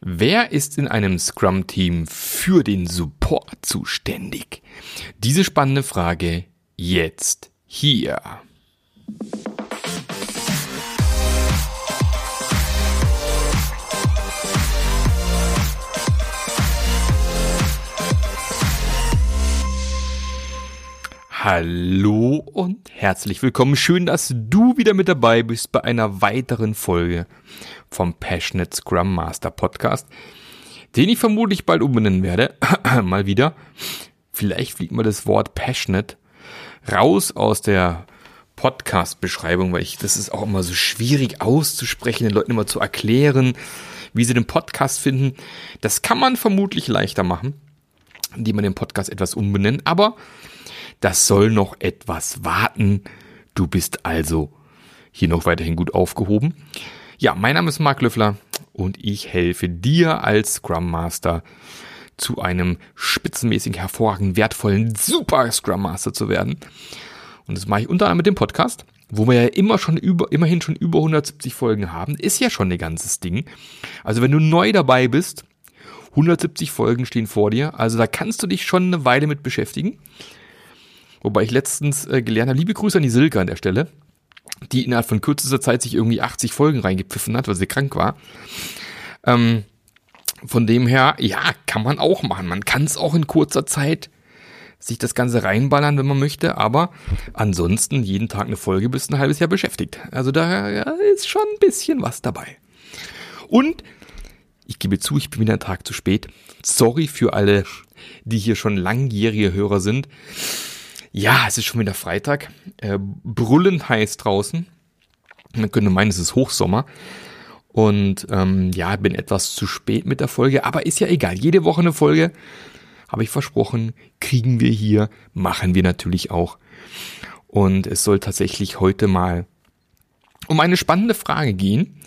Wer ist in einem Scrum-Team für den Support zuständig? Diese spannende Frage jetzt hier. Hallo und herzlich willkommen. Schön, dass du wieder mit dabei bist bei einer weiteren Folge vom Passionate Scrum Master Podcast, den ich vermutlich bald umbenennen werde. mal wieder. Vielleicht fliegt mal das Wort Passionate raus aus der Podcast-Beschreibung, weil ich, das ist auch immer so schwierig auszusprechen, den Leuten immer zu erklären, wie sie den Podcast finden. Das kann man vermutlich leichter machen, indem man den Podcast etwas umbenennt, aber das soll noch etwas warten. Du bist also hier noch weiterhin gut aufgehoben. Ja, mein Name ist Marc Löffler und ich helfe dir als Scrum Master zu einem spitzenmäßig hervorragend wertvollen Super Scrum Master zu werden. Und das mache ich unter anderem mit dem Podcast, wo wir ja immer schon über, immerhin schon über 170 Folgen haben. Ist ja schon ein ganzes Ding. Also wenn du neu dabei bist, 170 Folgen stehen vor dir. Also da kannst du dich schon eine Weile mit beschäftigen. Wobei ich letztens äh, gelernt habe, liebe Grüße an die Silke an der Stelle, die innerhalb von kürzester Zeit sich irgendwie 80 Folgen reingepfiffen hat, weil sie krank war. Ähm, von dem her, ja, kann man auch machen. Man kann es auch in kurzer Zeit sich das Ganze reinballern, wenn man möchte, aber ansonsten jeden Tag eine Folge bis ein halbes Jahr beschäftigt. Also da ja, ist schon ein bisschen was dabei. Und ich gebe zu, ich bin wieder einen Tag zu spät. Sorry für alle, die hier schon langjährige Hörer sind. Ja, es ist schon wieder Freitag. Äh, brüllend heiß draußen. Man könnte meinen, es ist Hochsommer. Und ähm, ja, bin etwas zu spät mit der Folge, aber ist ja egal. Jede Woche eine Folge, habe ich versprochen, kriegen wir hier, machen wir natürlich auch. Und es soll tatsächlich heute mal um eine spannende Frage gehen,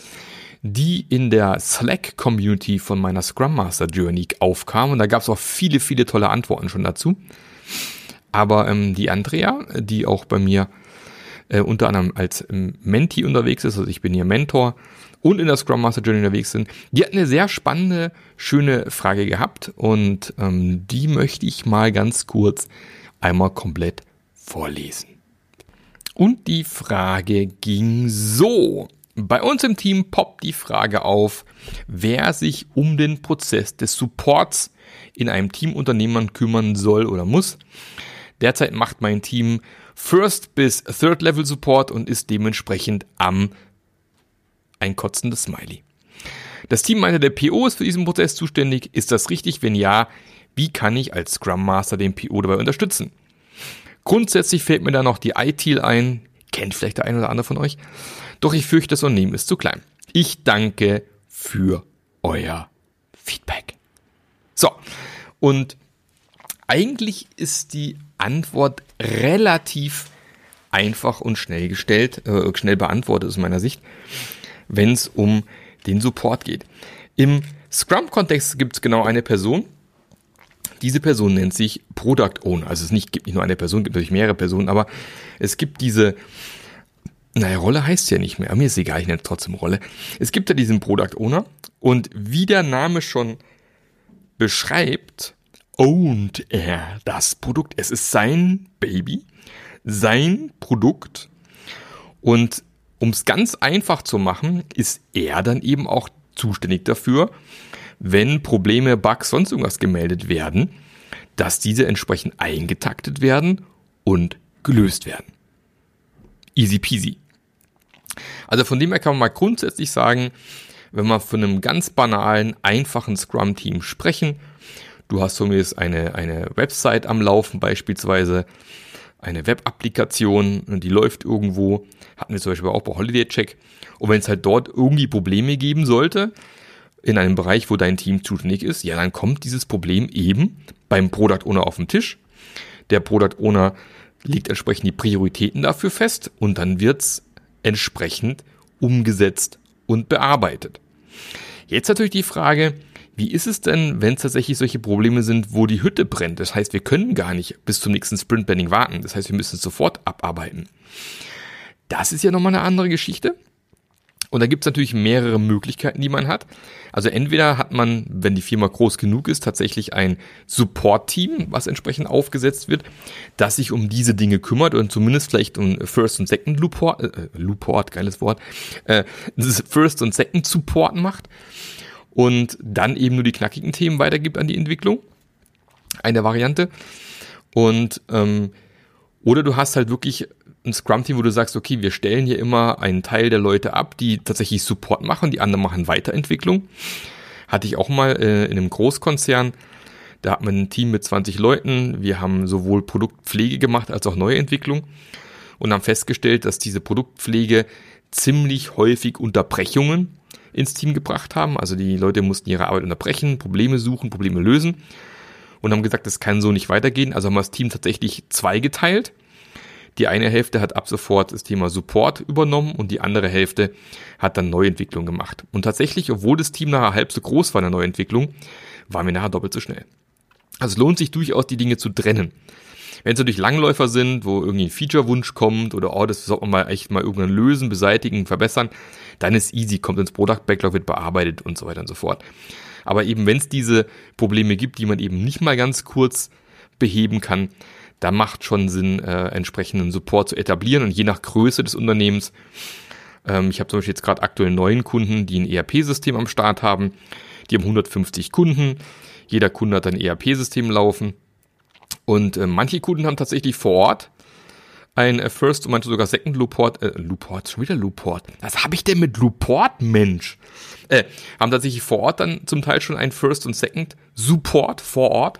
die in der Slack-Community von meiner Scrum Master Journey aufkam. Und da gab es auch viele, viele tolle Antworten schon dazu. Aber ähm, die Andrea, die auch bei mir äh, unter anderem als ähm, Menti unterwegs ist, also ich bin ihr Mentor und in der Scrum Master Journey unterwegs sind, die hat eine sehr spannende, schöne Frage gehabt und ähm, die möchte ich mal ganz kurz einmal komplett vorlesen. Und die Frage ging so. Bei uns im Team poppt die Frage auf, wer sich um den Prozess des Supports in einem Teamunternehmen kümmern soll oder muss. Derzeit macht mein Team First bis Third Level Support und ist dementsprechend am ein kotzendes Smiley. Das Team meinte, der PO ist für diesen Prozess zuständig. Ist das richtig? Wenn ja, wie kann ich als Scrum Master den PO dabei unterstützen? Grundsätzlich fällt mir da noch die ITIL ein. Kennt vielleicht der eine oder andere von euch. Doch ich fürchte, das Unternehmen ist zu klein. Ich danke für euer Feedback. So. Und eigentlich ist die Antwort relativ einfach und schnell gestellt, äh, schnell beantwortet aus meiner Sicht, wenn es um den Support geht. Im Scrum-Kontext gibt es genau eine Person. Diese Person nennt sich Product Owner. Also es nicht, gibt nicht nur eine Person, gibt natürlich mehrere Personen, aber es gibt diese, naja, Rolle heißt ja nicht mehr, mir ist egal, ich nenne trotzdem Rolle. Es gibt ja diesen Product Owner und wie der Name schon beschreibt, ownt er das Produkt. Es ist sein Baby, sein Produkt. Und um es ganz einfach zu machen, ist er dann eben auch zuständig dafür, wenn Probleme, Bugs, sonst irgendwas gemeldet werden, dass diese entsprechend eingetaktet werden und gelöst werden. Easy peasy. Also von dem her kann man mal grundsätzlich sagen, wenn wir von einem ganz banalen, einfachen Scrum-Team sprechen, Du hast zumindest eine, eine Website am Laufen beispielsweise, eine Web-Applikation die läuft irgendwo. Hatten wir zum Beispiel auch bei Holiday Check. Und wenn es halt dort irgendwie Probleme geben sollte, in einem Bereich, wo dein Team zuständig ist, ja, dann kommt dieses Problem eben beim Product Owner auf den Tisch. Der Product Owner legt entsprechend die Prioritäten dafür fest und dann wird's entsprechend umgesetzt und bearbeitet. Jetzt natürlich die Frage, wie ist es denn, wenn es tatsächlich solche Probleme sind, wo die Hütte brennt? Das heißt, wir können gar nicht bis zum nächsten Sprint-Banning warten. Das heißt, wir müssen es sofort abarbeiten. Das ist ja nochmal eine andere Geschichte. Und da gibt es natürlich mehrere Möglichkeiten, die man hat. Also entweder hat man, wenn die Firma groß genug ist, tatsächlich ein Support-Team, was entsprechend aufgesetzt wird, das sich um diese Dinge kümmert und zumindest vielleicht um First und Second Luport, äh, Luport, geiles Wort, äh, First und Second Support macht und dann eben nur die knackigen Themen weitergibt an die Entwicklung. Eine Variante. Und ähm, oder du hast halt wirklich ein Scrum-Team, wo du sagst, okay, wir stellen hier immer einen Teil der Leute ab, die tatsächlich Support machen, die anderen machen Weiterentwicklung. Hatte ich auch mal äh, in einem Großkonzern. Da hat man ein Team mit 20 Leuten. Wir haben sowohl Produktpflege gemacht als auch Neuentwicklung und haben festgestellt, dass diese Produktpflege ziemlich häufig Unterbrechungen ins Team gebracht haben. Also die Leute mussten ihre Arbeit unterbrechen, Probleme suchen, Probleme lösen und haben gesagt, das kann so nicht weitergehen. Also haben wir das Team tatsächlich zweigeteilt die eine Hälfte hat ab sofort das Thema Support übernommen und die andere Hälfte hat dann Neuentwicklung gemacht. Und tatsächlich, obwohl das Team nachher halb so groß war in der Neuentwicklung, waren wir nachher doppelt so schnell. Also es lohnt sich durchaus, die Dinge zu trennen. Wenn es natürlich Langläufer sind, wo irgendwie ein Feature-Wunsch kommt oder oh, das sollte man mal echt mal irgendwann lösen, beseitigen, verbessern, dann ist easy, kommt ins Product Backlog, wird bearbeitet und so weiter und so fort. Aber eben wenn es diese Probleme gibt, die man eben nicht mal ganz kurz beheben kann, da macht schon Sinn, äh, entsprechenden Support zu etablieren und je nach Größe des Unternehmens. Ähm, ich habe zum Beispiel jetzt gerade aktuell neuen Kunden, die ein ERP-System am Start haben. Die haben 150 Kunden. Jeder Kunde hat ein ERP-System laufen. Und äh, manche Kunden haben tatsächlich vor Ort ein äh, First und manche sogar Second Luport, äh, Luport, schon wieder Luport. Was habe ich denn mit Luport, Mensch? Äh, haben tatsächlich vor Ort dann zum Teil schon ein First und Second Support vor Ort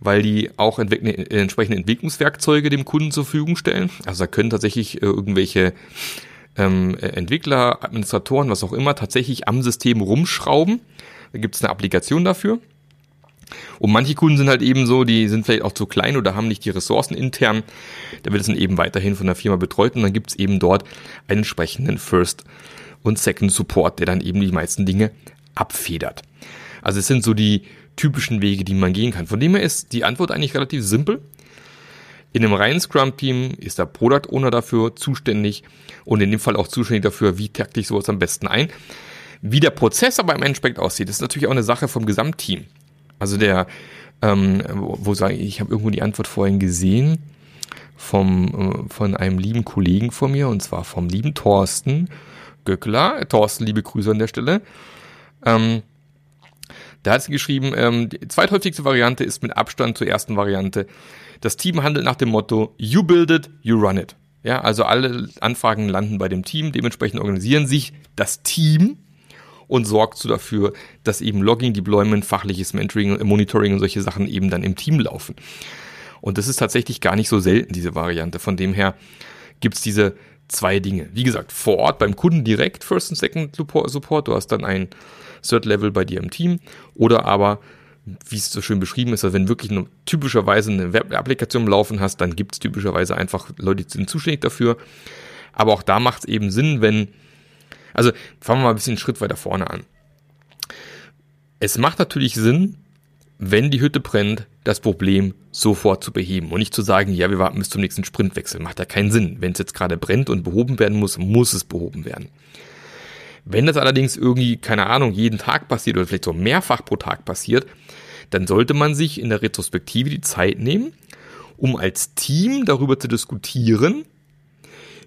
weil die auch entwick entsprechende Entwicklungswerkzeuge dem Kunden zur Verfügung stellen. Also da können tatsächlich äh, irgendwelche ähm, Entwickler, Administratoren, was auch immer, tatsächlich am System rumschrauben. Da gibt es eine Applikation dafür. Und manche Kunden sind halt eben so, die sind vielleicht auch zu klein oder haben nicht die Ressourcen intern. Da wird es dann eben weiterhin von der Firma betreut und dann gibt es eben dort einen entsprechenden First und Second Support, der dann eben die meisten Dinge abfedert. Also es sind so die typischen Wege, die man gehen kann. Von dem her ist die Antwort eigentlich relativ simpel. In einem reinen Scrum-Team ist der Product Owner dafür zuständig und in dem Fall auch zuständig dafür, wie takte ich sowas am besten ein. Wie der Prozess aber im Endeffekt aussieht, ist natürlich auch eine Sache vom Gesamtteam. Also der, ähm, wo, sage ich, ich habe irgendwo die Antwort vorhin gesehen vom, äh, von einem lieben Kollegen von mir und zwar vom lieben Thorsten Göckler. Thorsten, liebe Grüße an der Stelle. Ähm, da hat sie geschrieben, ähm, die zweithäufigste Variante ist mit Abstand zur ersten Variante. Das Team handelt nach dem Motto, you build it, you run it. Ja, also alle Anfragen landen bei dem Team, dementsprechend organisieren sich das Team und sorgt so dafür, dass eben Logging, Deployment, fachliches Mentoring, Monitoring und solche Sachen eben dann im Team laufen. Und das ist tatsächlich gar nicht so selten, diese Variante. Von dem her gibt's diese zwei Dinge. Wie gesagt, vor Ort beim Kunden direkt First und Second Support. Du hast dann ein Third-Level bei dir im Team oder aber wie es so schön beschrieben ist, also wenn wirklich eine, typischerweise eine Web-Applikation laufen hast, dann gibt es typischerweise einfach Leute, die sind zuständig dafür. Aber auch da macht es eben Sinn, wenn, also fangen wir mal ein bisschen einen Schritt weiter vorne an. Es macht natürlich Sinn, wenn die Hütte brennt, das Problem sofort zu beheben und nicht zu sagen, ja, wir warten bis zum nächsten Sprintwechsel. Macht ja keinen Sinn. Wenn es jetzt gerade brennt und behoben werden muss, muss es behoben werden. Wenn das allerdings irgendwie, keine Ahnung, jeden Tag passiert oder vielleicht so mehrfach pro Tag passiert, dann sollte man sich in der Retrospektive die Zeit nehmen, um als Team darüber zu diskutieren,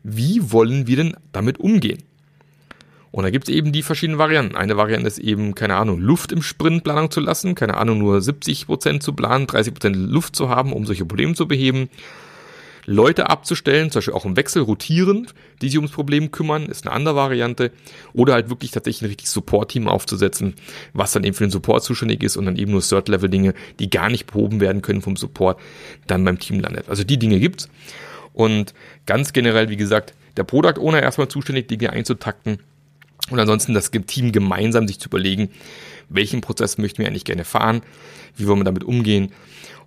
wie wollen wir denn damit umgehen. Und da gibt es eben die verschiedenen Varianten. Eine Variante ist eben, keine Ahnung, Luft im Sprintplanung zu lassen, keine Ahnung, nur 70% zu planen, 30% Luft zu haben, um solche Probleme zu beheben. Leute abzustellen, zum Beispiel auch im Wechsel rotierend, die sich ums Problem kümmern, ist eine andere Variante. Oder halt wirklich tatsächlich ein richtiges Support-Team aufzusetzen, was dann eben für den Support zuständig ist und dann eben nur Third-Level-Dinge, die gar nicht behoben werden können vom Support, dann beim Team landet. Also die Dinge gibt's. Und ganz generell, wie gesagt, der Product Owner erstmal zuständig, Dinge einzutakten. Und ansonsten das Team gemeinsam sich zu überlegen, welchen Prozess möchten wir eigentlich gerne fahren, wie wollen wir damit umgehen.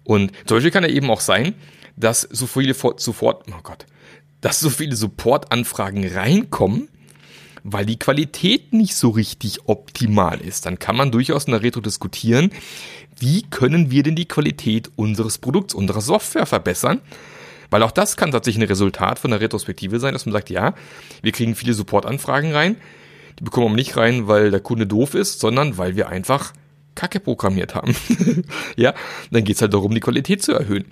Und zum Beispiel kann er eben auch sein, dass so viele sofort, oh Gott, dass so viele Supportanfragen reinkommen, weil die Qualität nicht so richtig optimal ist. Dann kann man durchaus in der Retro diskutieren, wie können wir denn die Qualität unseres Produkts, unserer Software verbessern? Weil auch das kann tatsächlich ein Resultat von der Retrospektive sein, dass man sagt, ja, wir kriegen viele Supportanfragen rein, Die bekommen wir nicht rein, weil der Kunde doof ist, sondern weil wir einfach Kacke programmiert haben. ja, dann geht's halt darum, die Qualität zu erhöhen.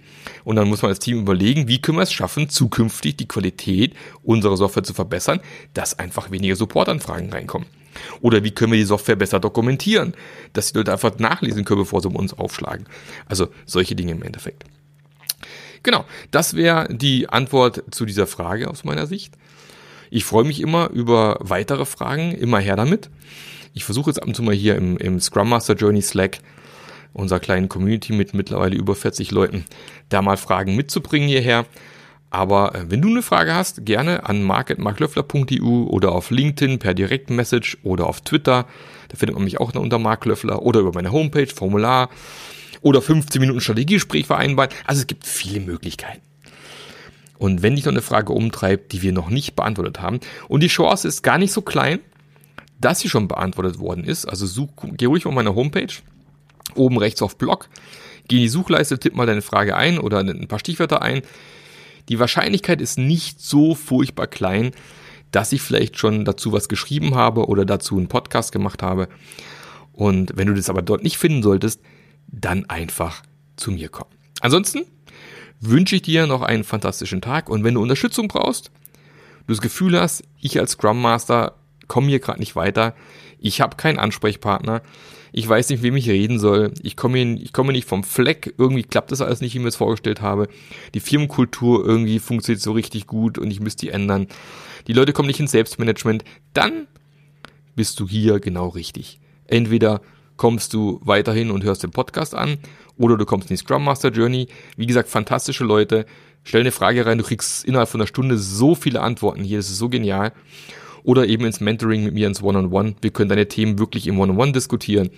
Und dann muss man als Team überlegen, wie können wir es schaffen, zukünftig die Qualität unserer Software zu verbessern, dass einfach weniger Supportanfragen reinkommen. Oder wie können wir die Software besser dokumentieren, dass die Leute einfach nachlesen können, bevor sie uns aufschlagen. Also solche Dinge im Endeffekt. Genau, das wäre die Antwort zu dieser Frage aus meiner Sicht. Ich freue mich immer über weitere Fragen, immer her damit. Ich versuche jetzt ab und zu mal hier im, im Scrum Master Journey Slack, unserer kleinen Community mit mittlerweile über 40 Leuten, da mal Fragen mitzubringen hierher. Aber äh, wenn du eine Frage hast, gerne an marketmarklöffler.eu oder auf LinkedIn per Direktmessage oder auf Twitter. Da findet man mich auch unter Mark Löffler oder über meine Homepage, Formular oder 15 Minuten Strategiegespräch vereinbaren. Also es gibt viele Möglichkeiten. Und wenn dich noch eine Frage umtreibt, die wir noch nicht beantwortet haben, und die Chance ist gar nicht so klein, dass sie schon beantwortet worden ist, also such, geh ruhig auf meine Homepage, oben rechts auf Blog, geh in die Suchleiste, tipp mal deine Frage ein oder ein paar Stichwörter ein. Die Wahrscheinlichkeit ist nicht so furchtbar klein, dass ich vielleicht schon dazu was geschrieben habe oder dazu einen Podcast gemacht habe. Und wenn du das aber dort nicht finden solltest, dann einfach zu mir kommen. Ansonsten wünsche ich dir noch einen fantastischen Tag. Und wenn du Unterstützung brauchst, du das Gefühl hast, ich als Scrum Master komme hier gerade nicht weiter, ich habe keinen Ansprechpartner, ich weiß nicht, wem ich reden soll, ich komme ich komme nicht vom Fleck, irgendwie klappt das alles nicht, wie ich mir es vorgestellt habe, die Firmenkultur irgendwie funktioniert so richtig gut und ich müsste die ändern, die Leute kommen nicht ins Selbstmanagement, dann bist du hier genau richtig. Entweder kommst du weiterhin und hörst den Podcast an oder du kommst in die Scrum Master Journey. Wie gesagt, fantastische Leute. Stell eine Frage rein, du kriegst innerhalb von einer Stunde so viele Antworten hier, das ist so genial. Oder eben ins Mentoring mit mir ins One-on-One. -on -One. Wir können deine Themen wirklich im One-on-One -on -One diskutieren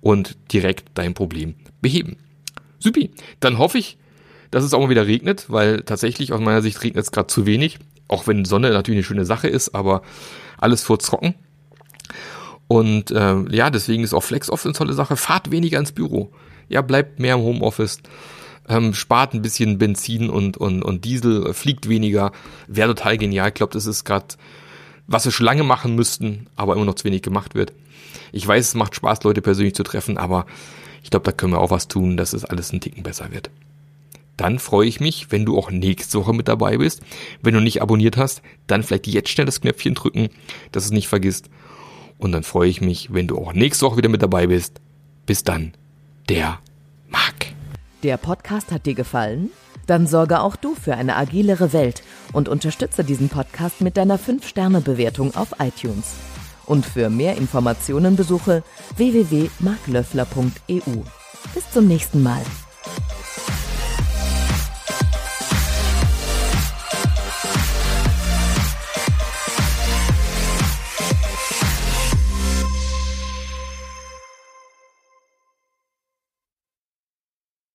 und direkt dein Problem beheben. Supi. Dann hoffe ich, dass es auch mal wieder regnet, weil tatsächlich aus meiner Sicht regnet es gerade zu wenig. Auch wenn Sonne natürlich eine schöne Sache ist, aber alles vor trocken. Und äh, ja, deswegen ist auch Flex oft eine tolle Sache. Fahrt weniger ins Büro. Ja, bleibt mehr im Homeoffice. Ähm, spart ein bisschen Benzin und, und, und Diesel, fliegt weniger. Wäre total genial. Ich glaube, das ist gerade, was wir schon lange machen müssten, aber immer noch zu wenig gemacht wird. Ich weiß, es macht Spaß, Leute persönlich zu treffen, aber ich glaube, da können wir auch was tun, dass es alles ein Ticken besser wird. Dann freue ich mich, wenn du auch nächste Woche mit dabei bist. Wenn du nicht abonniert hast, dann vielleicht jetzt schnell das Knöpfchen drücken, dass es nicht vergisst. Und dann freue ich mich, wenn du auch nächste Woche wieder mit dabei bist. Bis dann, der Marc. Der Podcast hat dir gefallen? Dann sorge auch du für eine agilere Welt und unterstütze diesen Podcast mit deiner 5-Sterne-Bewertung auf iTunes. Und für mehr Informationen besuche www.marklöffler.eu. Bis zum nächsten Mal.